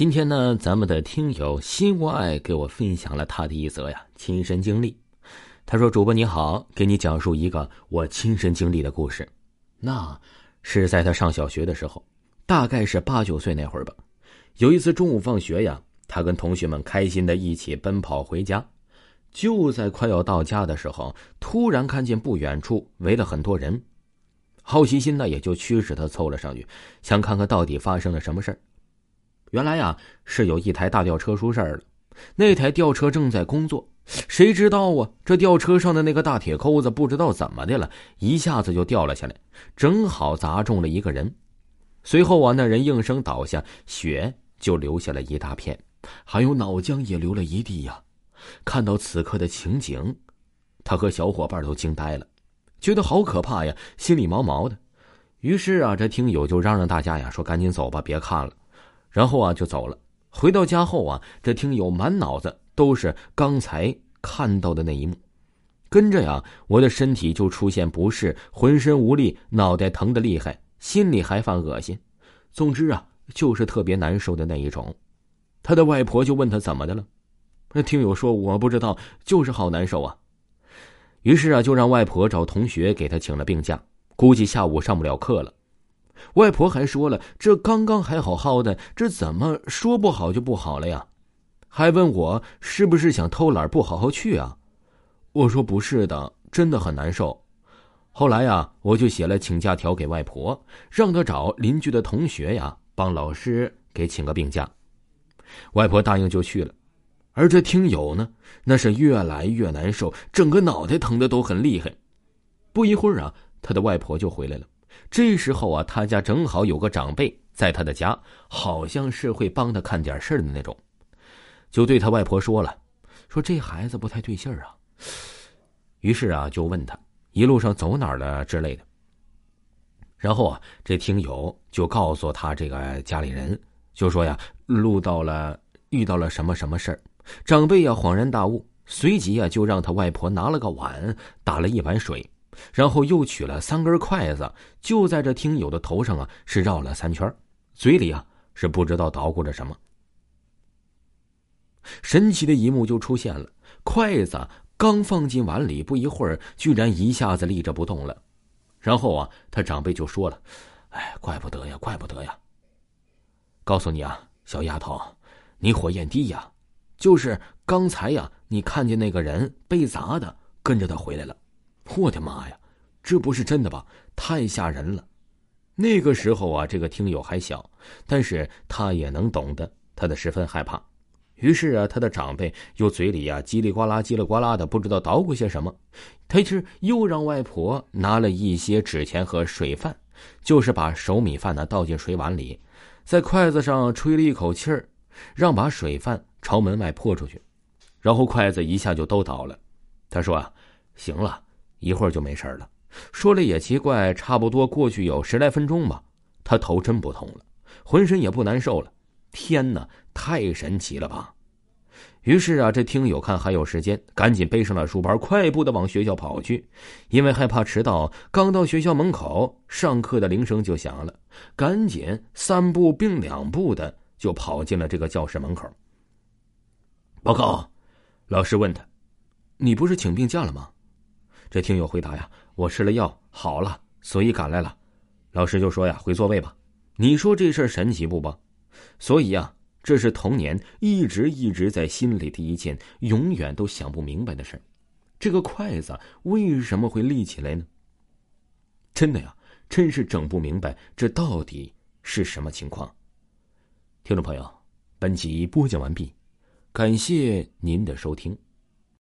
今天呢，咱们的听友心无爱给我分享了他的一则呀亲身经历。他说：“主播你好，给你讲述一个我亲身经历的故事。那是在他上小学的时候，大概是八九岁那会儿吧。有一次中午放学呀，他跟同学们开心的一起奔跑回家。就在快要到家的时候，突然看见不远处围了很多人。好奇心呢，也就驱使他凑了上去，想看看到底发生了什么事儿。”原来呀，是有一台大吊车出事儿了。那台吊车正在工作，谁知道啊？这吊车上的那个大铁钩子不知道怎么的了，一下子就掉了下来，正好砸中了一个人。随后啊，那人应声倒下，血就流下了一大片，还有脑浆也流了一地呀。看到此刻的情景，他和小伙伴都惊呆了，觉得好可怕呀，心里毛毛的。于是啊，这听友就嚷嚷大家呀，说赶紧走吧，别看了。然后啊，就走了。回到家后啊，这听友满脑子都是刚才看到的那一幕，跟着呀，我的身体就出现不适，浑身无力，脑袋疼的厉害，心里还犯恶心。总之啊，就是特别难受的那一种。他的外婆就问他怎么的了，那听友说我不知道，就是好难受啊。于是啊，就让外婆找同学给他请了病假，估计下午上不了课了。外婆还说了：“这刚刚还好好的，这怎么说不好就不好了呀？”还问我是不是想偷懒不好好去啊？我说不是的，真的很难受。后来呀，我就写了请假条给外婆，让她找邻居的同学呀，帮老师给请个病假。外婆答应就去了，而这听友呢，那是越来越难受，整个脑袋疼的都很厉害。不一会儿啊，他的外婆就回来了。这时候啊，他家正好有个长辈在他的家，好像是会帮他看点事儿的那种，就对他外婆说了：“说这孩子不太对劲儿啊。”于是啊，就问他一路上走哪儿了之类的。然后啊，这听友就告诉他这个家里人，就说呀，路到了遇到了什么什么事儿。长辈呀恍然大悟，随即啊就让他外婆拿了个碗，打了一碗水。然后又取了三根筷子，就在这听友的头上啊，是绕了三圈，嘴里啊是不知道捣鼓着什么。神奇的一幕就出现了，筷子刚放进碗里，不一会儿，居然一下子立着不动了。然后啊，他长辈就说了：“哎，怪不得呀，怪不得呀。告诉你啊，小丫头，你火焰低呀，就是刚才呀，你看见那个人被砸的，跟着他回来了。”我的妈呀，这不是真的吧？太吓人了！那个时候啊，这个听友还小，但是他也能懂得他的十分害怕。于是啊，他的长辈又嘴里呀叽里呱啦、叽里呱啦的，不知道捣鼓些什么。他是又让外婆拿了一些纸钱和水饭，就是把熟米饭呢倒进水碗里，在筷子上吹了一口气儿，让把水饭朝门外泼出去，然后筷子一下就都倒了。他说啊，行了。一会儿就没事了。说了也奇怪，差不多过去有十来分钟吧，他头真不痛了，浑身也不难受了。天哪，太神奇了吧！于是啊，这听友看还有时间，赶紧背上了书包，快步的往学校跑去。因为害怕迟到，刚到学校门口，上课的铃声就响了，赶紧三步并两步的就跑进了这个教室门口。报告，老师问他：“你不是请病假了吗？”这听友回答呀，我吃了药好了，所以赶来了。老师就说呀，回座位吧。你说这事儿神奇不吧？所以呀，这是童年一直一直在心里的一件永远都想不明白的事儿。这个筷子为什么会立起来呢？真的呀，真是整不明白，这到底是什么情况？听众朋友，本集播讲完毕，感谢您的收听。